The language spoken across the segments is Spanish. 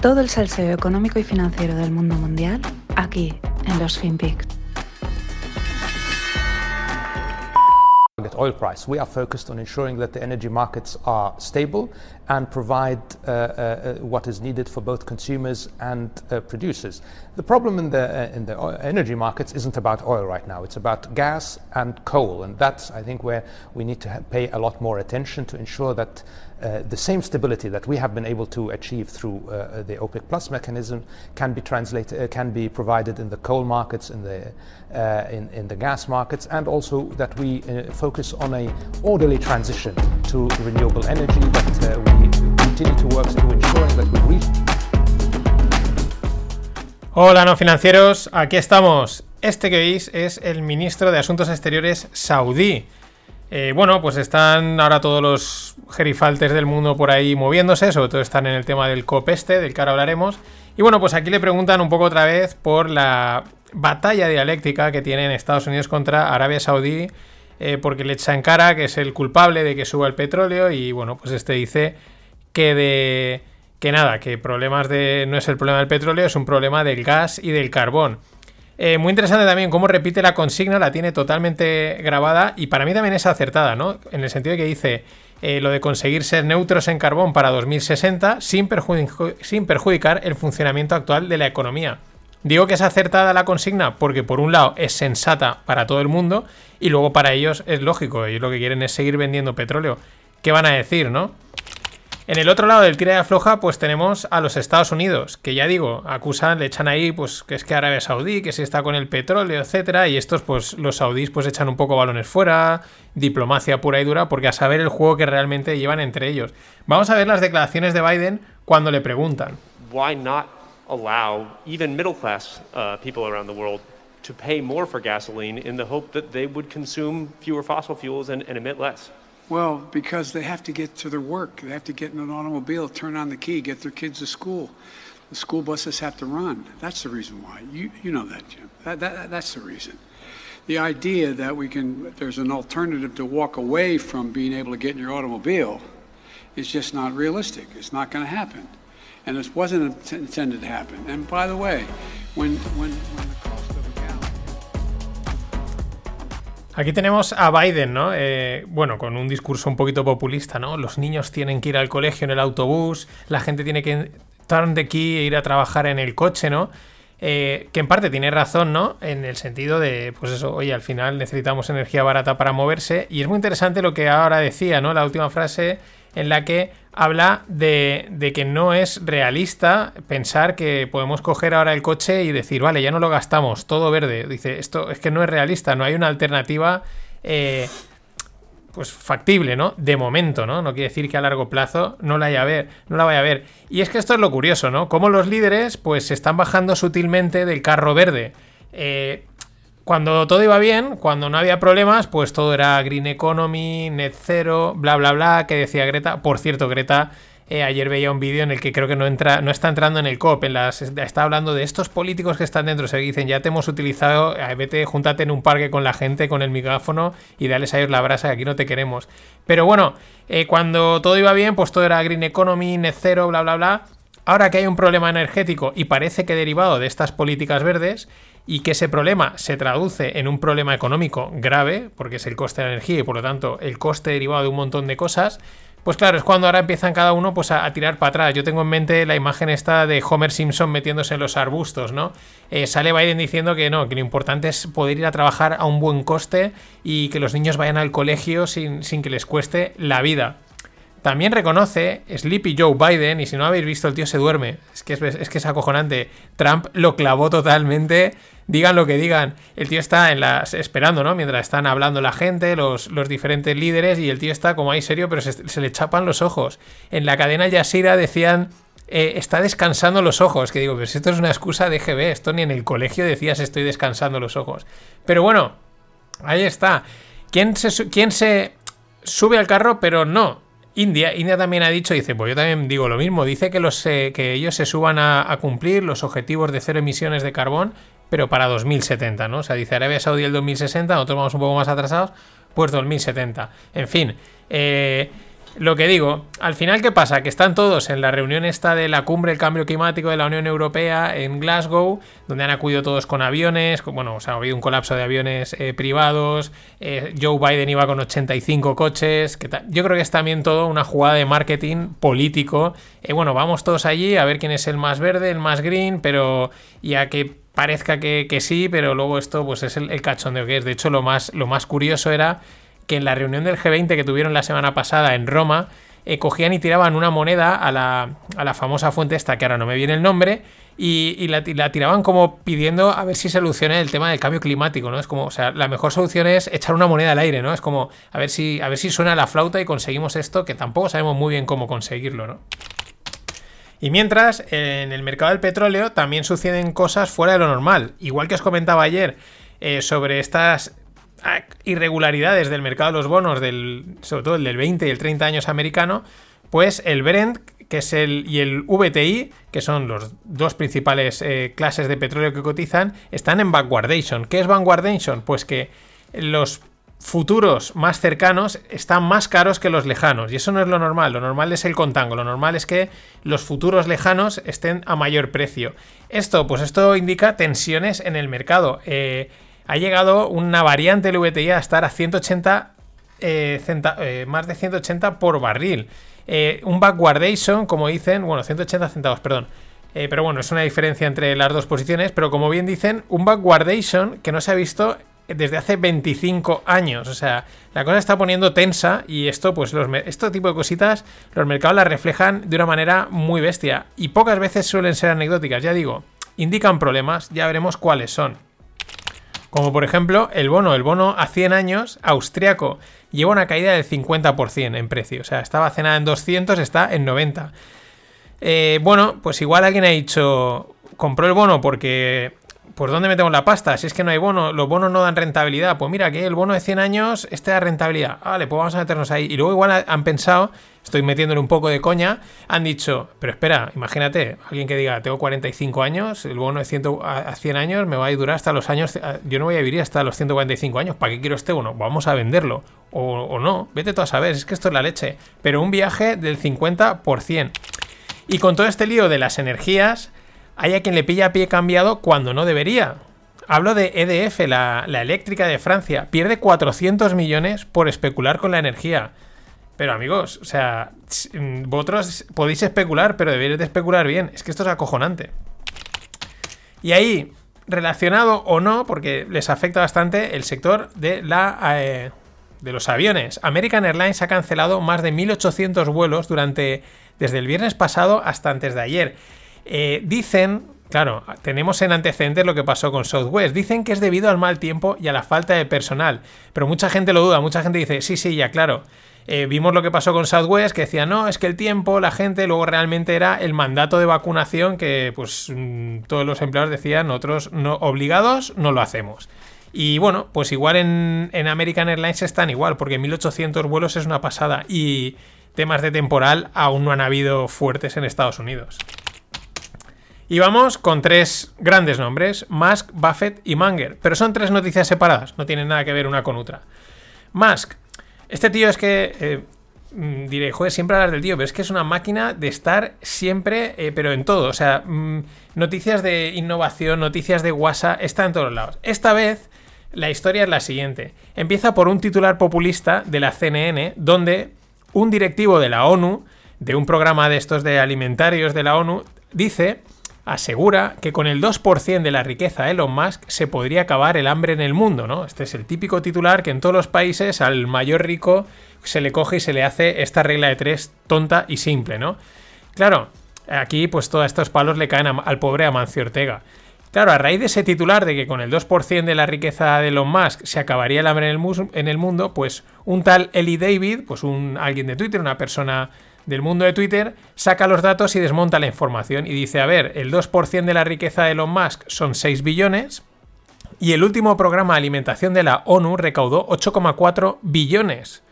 Todo el salseo económico y financiero del mundo mundial aquí en los FinPix. oil price. We are focused on ensuring that the energy markets are stable and provide uh, uh, what is needed for both consumers and uh, producers. The problem in the, uh, in the energy markets isn't about oil right now. It's about gas and coal, and that's, I think, where we need to pay a lot more attention to ensure that uh, the same stability that we have been able to achieve through uh, the OPEC Plus mechanism can be translated, uh, can be provided in the coal markets, in the uh, in, in the gas markets, and also that we uh, focus on a orderly transition to renewable energy. That uh, we continue to work to ensuring that we reach. Hola, no financieros, aquí estamos. Este que veis es el ministro de Asuntos Exteriores saudí. Eh, bueno, pues están ahora todos los gerifaltes del mundo por ahí moviéndose, sobre todo están en el tema del COP este, del que ahora hablaremos. Y bueno, pues aquí le preguntan un poco otra vez por la batalla dialéctica que tienen Estados Unidos contra Arabia Saudí, eh, porque le echa en cara que es el culpable de que suba el petróleo y bueno, pues este dice que de... que nada, que problemas de... no es el problema del petróleo, es un problema del gas y del carbón. Eh, muy interesante también cómo repite la consigna, la tiene totalmente grabada y para mí también es acertada, ¿no? En el sentido de que dice eh, lo de conseguir ser neutros en carbón para 2060 sin, sin perjudicar el funcionamiento actual de la economía. Digo que es acertada la consigna porque por un lado es sensata para todo el mundo y luego para ellos es lógico, ellos lo que quieren es seguir vendiendo petróleo. ¿Qué van a decir, no? En el otro lado del tira de afloja, pues tenemos a los Estados Unidos, que ya digo, acusan, le echan ahí, pues que es que Arabia Saudí, que si está con el petróleo, etcétera, y estos, pues los saudíes, pues echan un poco balones fuera, diplomacia pura y dura, porque a saber el juego que realmente llevan entre ellos. Vamos a ver las declaraciones de Biden cuando le preguntan. Why not allow even middle class uh, people around the world to pay more for gasoline in the hope that they would consume fewer fossil fuels and emit less? Well, because they have to get to their work. They have to get in an automobile, turn on the key, get their kids to school. The school buses have to run. That's the reason why. You, you know that, Jim. That, that, that's the reason. The idea that we can, there's an alternative to walk away from being able to get in your automobile is just not realistic. It's not going to happen. And this wasn't intended to happen. And by the way, when, when, when the Aquí tenemos a Biden, ¿no? Eh, bueno, con un discurso un poquito populista, ¿no? Los niños tienen que ir al colegio en el autobús, la gente tiene que estar de aquí e ir a trabajar en el coche, ¿no? Eh, que en parte tiene razón, ¿no? En el sentido de, pues eso, oye, al final necesitamos energía barata para moverse. Y es muy interesante lo que ahora decía, ¿no? La última frase en la que habla de, que no es realista pensar que podemos coger ahora el coche y decir, vale, ya no lo gastamos, todo verde. Dice, esto es que no es realista, no hay una alternativa eh, pues factible, ¿no? De momento, ¿no? No quiere decir que a largo plazo no la vaya a ver, no la vaya a ver. Y es que esto es lo curioso, ¿no? Como los líderes, pues se están bajando sutilmente del carro verde. Eh, cuando todo iba bien, cuando no había problemas, pues todo era green economy, net zero, bla bla bla, que decía Greta. Por cierto, Greta, eh, ayer veía un vídeo en el que creo que no está entrando en el COP, en las, está hablando de estos políticos que están dentro, se dicen, ya te hemos utilizado, eh, vete, júntate en un parque con la gente, con el micrófono y dales a ellos la brasa, que aquí no te queremos. Pero bueno, eh, cuando todo iba bien, pues todo era green economy, net zero, bla bla bla. Ahora que hay un problema energético y parece que derivado de estas políticas verdes, y que ese problema se traduce en un problema económico grave, porque es el coste de la energía y por lo tanto el coste derivado de un montón de cosas, pues claro, es cuando ahora empiezan cada uno pues, a, tirar para atrás. Yo tengo en mente la imagen esta de Homer Simpson metiéndose en los arbustos, ¿no? Eh, sale Biden diciendo que no, que lo importante es poder ir a trabajar a un buen coste y que los niños vayan al colegio sin, sin que les cueste la vida. También reconoce Sleepy Joe Biden, y si no habéis visto, el tío se duerme. Es que es, que es acojonante. Trump lo clavó totalmente. Digan lo que digan. El tío está en las, esperando, ¿no? Mientras están hablando la gente, los, diferentes líderes, y el tío está como ahí serio, pero se, le chapan los ojos. En la cadena Yasira decían eh, está descansando los ojos. Que digo, si esto es una excusa de GB, esto ni en el colegio decías estoy descansando los ojos. Pero bueno, ahí está. ¿Quién se, quién se sube al carro? Pero no. India, India también ha dicho, dice, pues yo también digo lo mismo, dice que, los, eh, que ellos se suban a, cumplir los objetivos de cero emisiones de carbón, pero para 2070, ¿no? O sea, dice Arabia Saudí el 2060, nosotros vamos un poco más atrasados, pues 2070. En fin, eh, Lo que digo, al final, ¿qué pasa? Que están todos en la reunión esta de la cumbre del cambio climático de la Unión Europea en Glasgow, donde han acudido todos con aviones, bueno, o sea, ha habido un colapso de aviones eh, privados, eh, Joe Biden iba con 85 coches, yo creo que es también todo una jugada de marketing político. Eh, bueno, vamos todos allí a ver quién es el más verde, el más green, pero ya que parezca que, sí, pero luego esto pues es el, el cachondeo que es. De hecho, lo más, lo más curioso era que en la reunión del G20 que tuvieron la semana pasada en Roma, eh, cogían y tiraban una moneda a la, a la, famosa fuente esta, que ahora no me viene el nombre, y, la, tiraban como pidiendo a ver si soluciona el tema del cambio climático, ¿no? Es como, o sea, la mejor solución es echar una moneda al aire, ¿no? Es como, a ver si, a ver si suena la flauta y conseguimos esto, que tampoco sabemos muy bien cómo conseguirlo, ¿no? Y mientras, en el mercado del petróleo también suceden cosas fuera de lo normal. Igual que os comentaba ayer eh, sobre estas irregularidades del mercado de los bonos, del, sobre todo el del 20 y el 30 años americano, pues el Brent que es el, y el VTI, que son los dos principales eh, clases de petróleo que cotizan, están en backwardation. ¿Qué es backwardation? Pues que los futuros más cercanos están más caros que los lejanos. Y eso no es lo normal. Lo normal es el contango. Lo normal es que los futuros lejanos estén a mayor precio. Esto, pues esto indica tensiones en el mercado. Eh, ha llegado una variante del VTI a estar a 180 eh, eh, más de 180 por barril. Eh, un backwardation, como dicen, bueno, 180 centavos, perdón. pero bueno, es una diferencia entre las dos posiciones. Pero como bien dicen, un backwardation que no se ha visto desde hace 25 años. O sea, la cosa está poniendo tensa y esto, pues, los, este tipo de cositas, los mercados las reflejan de una manera muy bestia. Y pocas veces suelen ser anecdóticas, ya digo. Indican problemas, ya veremos cuáles son. Como por ejemplo el bono, el bono a 100 años austriaco lleva una caída del 50% en precio. O sea, estaba cenada en 200, está en 90. Eh, bueno, pues igual alguien ha dicho, compró el bono porque ¿por dónde metemos la pasta? Si es que no hay bono, los bonos no dan rentabilidad. Pues mira, que el bono de 100 años, este da rentabilidad. Vale, pues vamos a meternos ahí. Y luego igual han pensado, estoy metiéndole un poco de coña, han dicho, pero espera, imagínate, alguien que diga, tengo 45 años, el bono de 100 a 100 años me va a durar hasta los años, yo no voy a vivir hasta los 145 años, ¿para qué quiero este bono? Vamos a venderlo. O, o no, vete tú a saber, es que esto es la leche. Pero un viaje del 50%. Y con todo este lío de las energías, hay a quien le pilla a pie cambiado cuando no debería. Hablo de EDF, la, eléctrica de Francia. Pierde 400 millones por especular con la energía. Pero amigos, o sea, mm, vosotros podéis especular, pero debéis de especular bien. Es que esto es acojonante. Y ahí, relacionado o no, porque les afecta bastante el sector de la... Eh, de los aviones. American Airlines ha cancelado más de 1.800 vuelos durante desde el viernes pasado hasta antes de ayer. Eh, dicen, claro, tenemos en antecedentes lo que pasó con Southwest. Dicen que es debido al mal tiempo y a la falta de personal. Pero mucha gente lo duda, mucha gente dice, sí, sí, ya, claro. Eh, vimos lo que pasó con Southwest, que decía, no, es que el tiempo, la gente, luego realmente era el mandato de vacunación que pues mm, todos los empleados decían, nosotros no, obligados no lo hacemos. Y bueno, pues igual en, en American Airlines están igual, porque 1800 vuelos es una pasada y temas de temporal aún no han habido fuertes en Estados Unidos. Y vamos con tres grandes nombres, Musk, Buffett y Munger. Pero son tres noticias separadas, no tienen nada que ver una con otra. Musk, este tío es que... Eh, mm, diré, joder, siempre hablar del tío, pero es que es una máquina de estar siempre, eh, pero en todo. O sea, mm, noticias de innovación, noticias de WhatsApp, está en todos lados. Esta vez la historia es la siguiente. Empieza por un titular populista de la CNN, donde un directivo de la ONU, de un programa de estos de alimentarios de la ONU, dice asegura que con el 2% de la riqueza de Elon Musk se podría acabar el hambre en el mundo, ¿no? Este es el típico titular que en todos los países al mayor rico se le coge y se le hace esta regla de tres tonta y simple, ¿no? Claro, aquí pues todos estos palos le caen al pobre Amancio Ortega. Claro, a raíz de ese titular de que con el 2% de la riqueza de Elon Musk se acabaría el hambre en el, en el mundo, pues un tal Eli David, pues un alguien de Twitter, una persona del mundo de Twitter, saca los datos y desmonta la información y dice, a ver, el 2% de la riqueza de Elon Musk son 6 billones y el último programa de alimentación de la ONU recaudó 8,4 billones.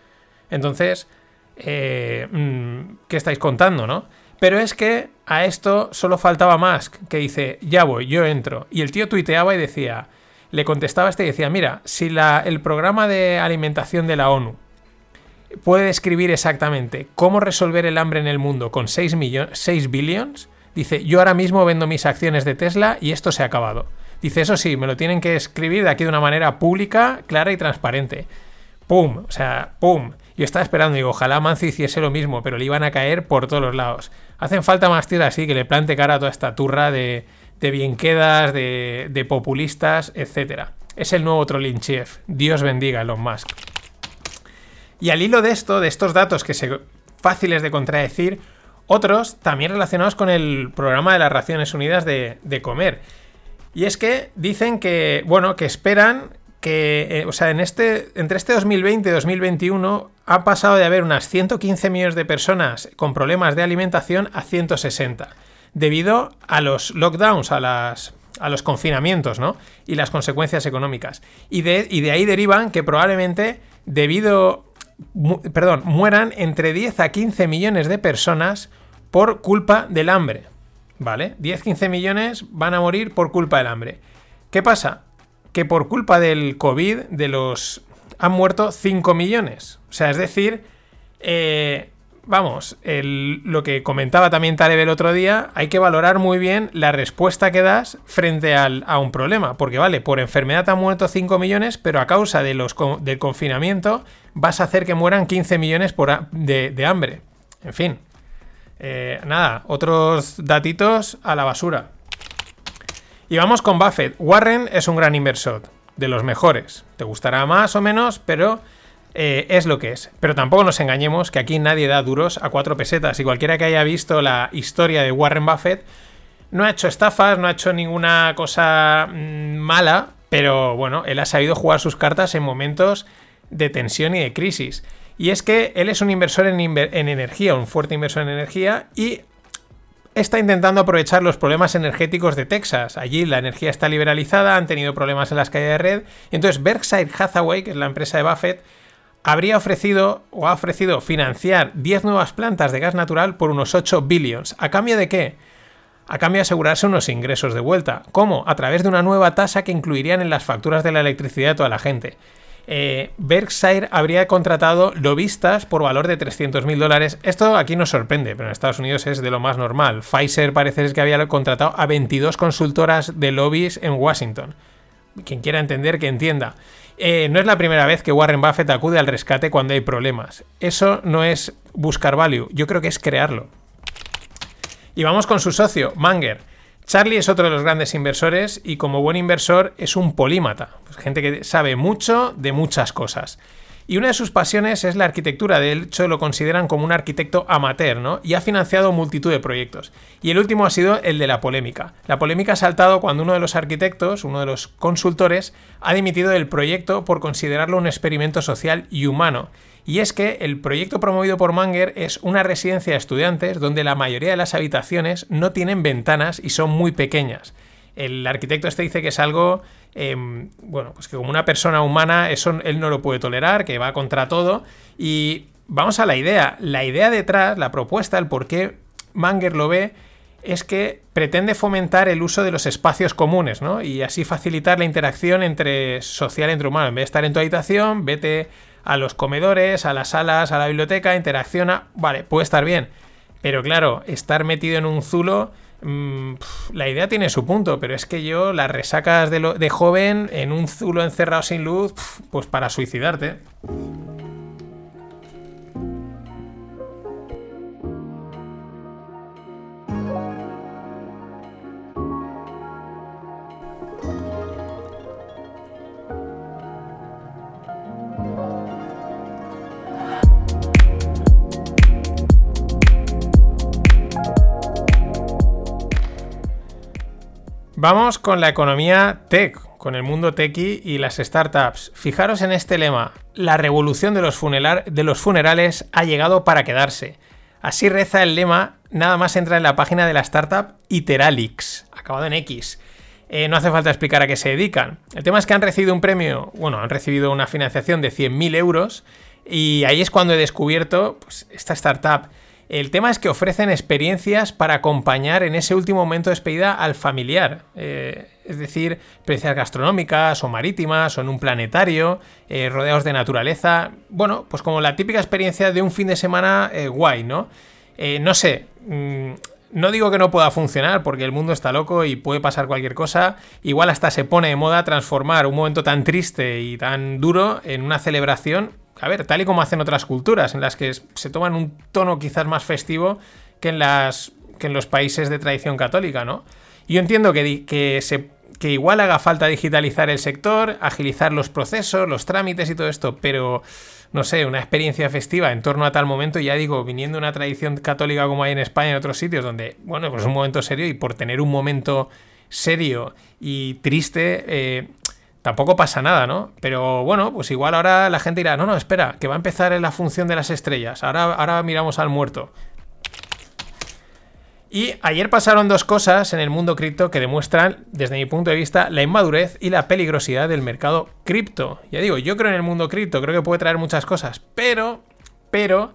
Entonces, eh, mm, ¿qué estáis contando, no? Pero es que a esto solo faltaba Musk, que dice, ya voy, yo entro. Y el tío tuiteaba y decía, le contestaba este y decía, mira, si la, el programa de alimentación de la ONU puede describir exactamente cómo resolver el hambre en el mundo con 6, 6 billions, dice, yo ahora mismo vendo mis acciones de Tesla y esto se ha acabado. Dice, eso sí, me lo tienen que escribir de aquí de una manera pública, clara y transparente. ¡Pum! O sea, ¡pum! Yo estaba esperando, digo, ojalá Mancio hiciese lo mismo, pero le iban a caer por todos los lados. Hacen falta más tíos así que le plante cara a toda esta turra de, bienquedas, de, populistas, etc. Es el nuevo trolling. Dios bendiga a Elon Musk. Y al hilo de esto, de estos datos que se fáciles de contradecir, otros también relacionados con el programa de las Raciones Unidas de, de comer. Y es que dicen que, bueno, que esperan que, eh, o sea, en este, entre este 2020 y 2021 ha pasado de haber unas 115 millones de personas con problemas de alimentación a 160, debido a los lockdowns, a, las, a los confinamientos, ¿no? Y las consecuencias económicas. Y de, y de ahí derivan que probablemente, debido perdón, mueran entre 10 a 15 millones de personas por culpa del hambre. ¿Vale? 10-15 millones van a morir por culpa del hambre. ¿Qué pasa? Que por culpa del COVID, de los. han muerto 5 millones. O sea, es decir, eh, vamos, lo que comentaba también Taleb el otro día, hay que valorar muy bien la respuesta que das frente a un problema. Porque, vale, por enfermedad han muerto 5 millones, pero a causa de los, del confinamiento vas a hacer que mueran 15 millones por de, hambre. En fin. Eh, nada, otros datitos a la basura. Y vamos con Buffett. Warren es un gran inversor, de los mejores. Te gustará más o menos, pero eh, es lo que es. Pero tampoco nos engañemos que aquí nadie da duros a cuatro pesetas. Y cualquiera que haya visto la historia de Warren Buffett no ha hecho estafas, no ha hecho ninguna cosa mm, mala, pero bueno, él ha sabido jugar sus cartas en momentos de tensión y de crisis. Y es que él es un inversor en, en energía, un fuerte inversor en energía, y está intentando aprovechar los problemas energéticos de Texas. Allí la energía está liberalizada, han tenido problemas en las calles de red. Entonces Berkshire Hathaway, que es la empresa de Buffett, habría ofrecido o ha ofrecido financiar 10 nuevas plantas de gas natural por unos 8 billions. ¿A cambio de qué? A cambio de asegurarse unos ingresos de vuelta. ¿Cómo? A través de una nueva tasa que incluirían en las facturas de la electricidad de toda la gente. Eh, Berkshire habría contratado lobistas por valor de 300.000 dólares. Esto aquí nos sorprende, pero en Estados Unidos es de lo más normal. Pfizer parece que había contratado a 22 consultoras de lobbies en Washington. Quien quiera entender, que entienda. Eh, no es la primera vez que Warren Buffett acude al rescate cuando hay problemas. Eso no es buscar value, yo creo que es crearlo. Y vamos con su socio, Manger. Charlie es otro de los grandes inversores y como buen inversor es un polímata, pues gente que sabe mucho de muchas cosas. Y una de sus pasiones es la arquitectura, de hecho lo consideran como un arquitecto amateur, ¿no? Y ha financiado multitud de proyectos. Y el último ha sido el de la polémica. La polémica ha saltado cuando uno de los arquitectos, uno de los consultores, ha dimitido del proyecto por considerarlo un experimento social y humano. Y es que el proyecto promovido por Manger es una residencia de estudiantes donde la mayoría de las habitaciones no tienen ventanas y son muy pequeñas. El arquitecto este dice que es algo Em, bueno, pues que como una persona humana eso él no lo puede tolerar, que va contra todo. Y vamos a la idea. La idea detrás, la propuesta, el por qué Manger lo ve, es que pretende fomentar el uso de los espacios comunes, ¿no? Y así facilitar la interacción entre social entre humanos. En vez de estar en tu habitación, vete a los comedores, a las salas, a la biblioteca, interacciona. Vale, puede estar bien. Pero claro, estar metido en un zulo la idea tiene su punto, pero es que yo las resacas de, de joven en un zulo encerrado sin luz, pues para suicidarte. Vamos con la economía tech, con el mundo techy y las startups. Fijaros en este lema, la revolución de los, funerales ha llegado para quedarse. Así reza el lema, nada más entra en la página de la startup Iteralix, acabado en X. Eh, no hace falta explicar a qué se dedican. El tema es que han recibido un premio, bueno, han recibido una financiación de 100.000 euros y ahí es cuando he descubierto pues, esta startup El tema es que ofrecen experiencias para acompañar en ese último momento de despedida al familiar. Eh, es decir, experiencias gastronómicas o marítimas o en un planetario, eh, rodeados de naturaleza. Bueno, pues como la típica experiencia de un fin de semana eh, guay, ¿no? no sé. Mm, no digo que no pueda funcionar, porque el mundo está loco y puede pasar cualquier cosa. Igual hasta se pone de moda transformar un momento tan triste y tan duro en una celebración a ver, tal y como hacen otras culturas, en las que se toman un tono quizás más festivo que en, las, que en los países de tradición católica, ¿no? Yo entiendo que, que, igual haga falta digitalizar el sector, agilizar los procesos, los trámites y todo esto, pero no sé, una experiencia festiva en torno a tal momento, ya digo, viniendo una tradición católica como hay en España y en otros sitios, donde, bueno, pues es un momento serio y por tener un momento serio y triste, eh, tampoco pasa nada, ¿no? Pero bueno, pues igual ahora la gente dirá, no, no, espera, que va a empezar en la función de las estrellas, ahora, ahora miramos al muerto. Y ayer pasaron dos cosas en el mundo cripto que demuestran, desde mi punto de vista, la inmadurez y la peligrosidad del mercado cripto. Ya digo, yo creo en el mundo cripto, creo que puede traer muchas cosas, pero, pero,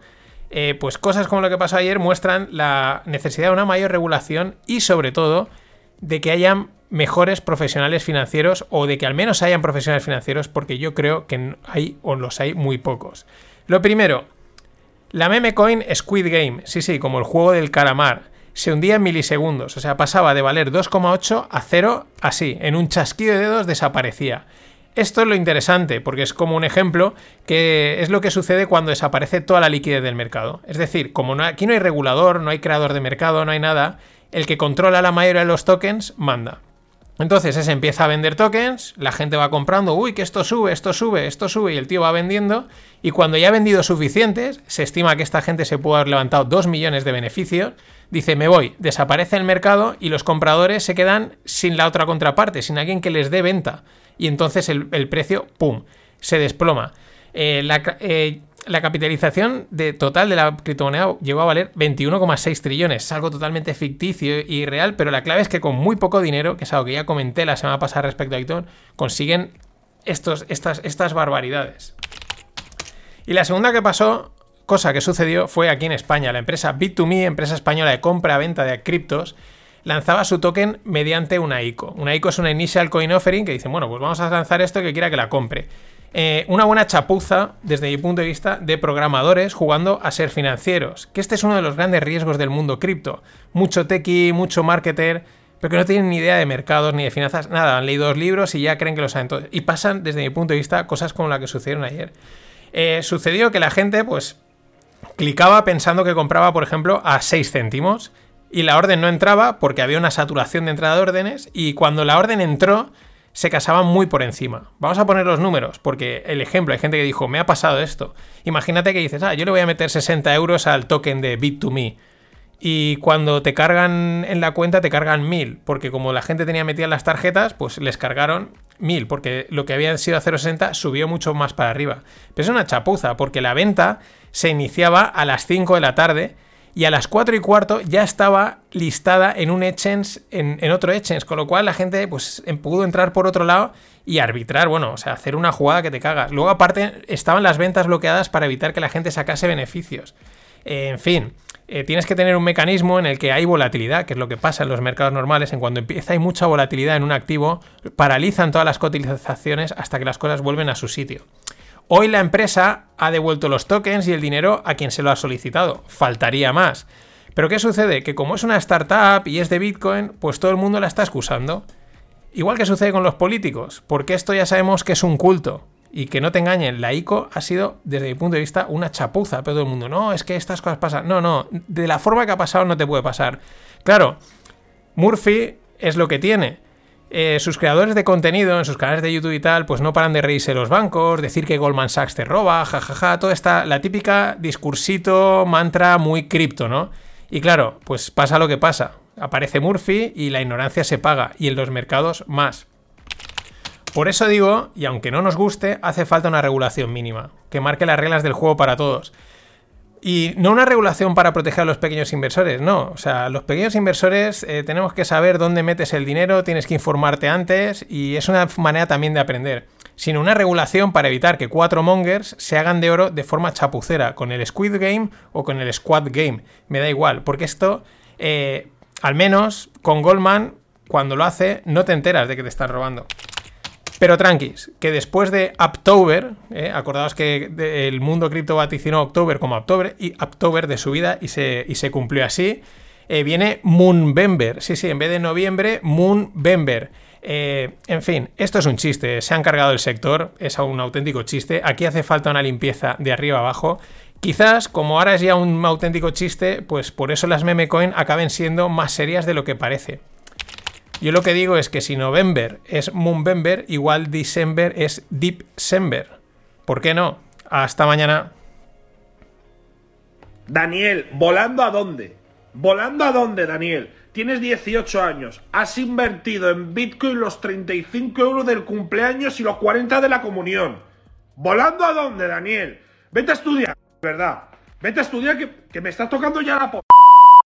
eh, pues cosas como lo que pasó ayer muestran la necesidad de una mayor regulación y sobre todo de que hayan mejores profesionales financieros o de que al menos hayan profesionales financieros porque yo creo que hay o los hay muy pocos. Lo primero, la meme coin Squid Game, sí, sí, como el juego del calamar, se hundía en milisegundos, o sea, pasaba de valer 2,8 a 0 así, en un chasquido de dedos desaparecía. Esto es lo interesante, porque es como un ejemplo que es lo que sucede cuando desaparece toda la liquidez del mercado. Es decir, como aquí no hay regulador, no hay creador de mercado, no hay nada, el que controla la mayoría de los tokens manda. Entonces se empieza a vender tokens, la gente va comprando, uy, que esto sube, esto sube, esto sube, y el tío va vendiendo, y cuando ya ha vendido suficientes, se estima que esta gente se puede haber levantado 2 millones de beneficios, dice, me voy, desaparece el mercado y los compradores se quedan sin la otra contraparte, sin alguien que les dé venta, y entonces el, precio, ¡pum!, se desploma. Eh, la, eh, la capitalización de total de la criptomoneda llegó a valer 21,6 trillones. Es algo totalmente ficticio y real, pero la clave es que con muy poco dinero, que es algo que ya comenté la semana pasada respecto a Bitcoin, consiguen estos, estas, estas barbaridades. Y la segunda que pasó, cosa que sucedió, fue aquí en España. La empresa Bit2Me, empresa española de compra-venta de criptos, lanzaba su token mediante una ICO. Una ICO es una Initial Coin Offering que dice, bueno, pues vamos a lanzar esto que quiera que la compre. Eh, una buena chapuza, desde mi punto de vista, de programadores jugando a ser financieros. Que este es uno de los grandes riesgos del mundo cripto. Mucho techie, mucho marketer, pero que no tienen ni idea de mercados ni de finanzas, nada. Han leído dos libros y ya creen que lo saben todo. Y pasan, desde mi punto de vista, cosas como la que sucedieron ayer. Eh, sucedió que la gente, pues, clicaba pensando que compraba, por ejemplo, a 6 céntimos. Y la orden no entraba porque había una saturación de entrada de órdenes. Y cuando la orden entró, se casaban muy por encima. Vamos a poner los números, porque el ejemplo, hay gente que dijo, me ha pasado esto. Imagínate que dices, ah, yo le voy a meter 60 euros al token de Bit2Me. Y cuando te cargan en la cuenta, te cargan 1000, porque como la gente tenía metidas las tarjetas, pues les cargaron 1000, porque lo que había sido a 0,60 subió mucho más para arriba. Pero es una chapuza, porque la venta se iniciaba a las 5 de la tarde y a las 4 y cuarto ya estaba listada en un exchange, en, otro exchange, con lo cual la gente pues em, pudo entrar por otro lado y arbitrar, bueno, o sea, hacer una jugada que te cagas. Luego aparte estaban las ventas bloqueadas para evitar que la gente sacase beneficios. en fin, eh, tienes que tener un mecanismo en el que hay volatilidad, que es lo que pasa en los mercados normales, en cuando empieza hay mucha volatilidad en un activo, paralizan todas las cotizaciones hasta que las cosas vuelven a su sitio. Hoy la empresa ha devuelto los tokens y el dinero a quien se lo ha solicitado. Faltaría más. Pero ¿qué sucede? Que como es una startup y es de Bitcoin, pues todo el mundo la está excusando. Igual que sucede con los políticos, porque esto ya sabemos que es un culto. Y que no te engañen, la ICO ha sido, desde mi punto de vista, una chapuza. Pero todo el mundo, no, es que estas cosas pasan. No, no, de la forma que ha pasado no te puede pasar. Claro, Murphy es lo que tiene eh, sus creadores de contenido en sus canales de YouTube y tal, pues no paran de reírse los bancos, decir que Goldman Sachs te roba, jajaja, ja, ja, toda esta, la típica discursito, mantra muy cripto, ¿no? Y claro, pues pasa lo que pasa. Aparece Murphy y la ignorancia se paga, y en los mercados más. Por eso digo, y aunque no nos guste, hace falta una regulación mínima, que marque las reglas del juego para todos. Y no una regulación para proteger a los pequeños inversores, no. O sea, los pequeños inversores eh, tenemos que saber dónde metes el dinero, tienes que informarte antes y es una manera también de aprender. sino una regulación para evitar que cuatro mongers se hagan de oro de forma chapucera, con el Squid Game o con el Squad Game. Me da igual, porque esto, eh, al menos con Goldman, cuando lo hace, no te enteras de que te están robando. Pero tranquis, que después de October, eh, acordaos que el mundo cripto vaticinó October como October y October de su vida y se, y se cumplió así, eh, viene Moonbember. Sí, sí, en vez de noviembre, Moonbember. Eh, en fin, esto es un chiste, se han cargado el sector, es un auténtico chiste. Aquí hace falta una limpieza de arriba abajo. Quizás, como ahora es ya un auténtico chiste, pues por eso las meme coin acaben siendo más serias de lo que parece. Yo lo que digo es que si November es Moonbember, igual December es Deepsember. ¿Por qué no? Hasta mañana. Daniel, ¿volando a dónde? ¿Volando a dónde, Daniel? Tienes 18 años, has invertido en Bitcoin los 35 euros del cumpleaños y los 40 de la comunión. ¿Volando a dónde, Daniel? Vete a estudiar, ¿verdad? Vete a estudiar que, que me estás tocando ya la po...